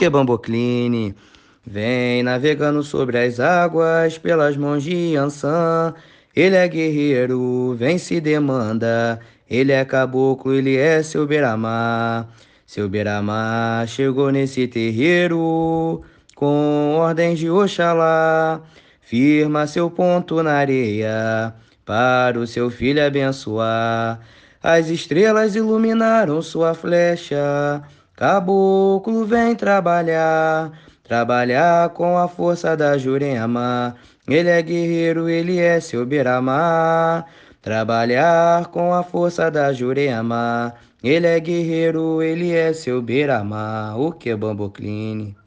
que bambocline. Vem navegando sobre as águas pelas mãos de Ansan. Ele é guerreiro, vem se demanda. Ele é caboclo, ele é seu beramar. Seu beramar chegou nesse terreiro com ordens de Oxalá. Firma seu ponto na areia para o seu filho abençoar. As estrelas iluminaram sua flecha. Caboclo vem trabalhar, trabalhar com a força da Jurema. Ele é guerreiro, ele é seu beramar. Trabalhar com a força da Jurema. Ele é guerreiro, ele é seu beramar. O que é bambocline?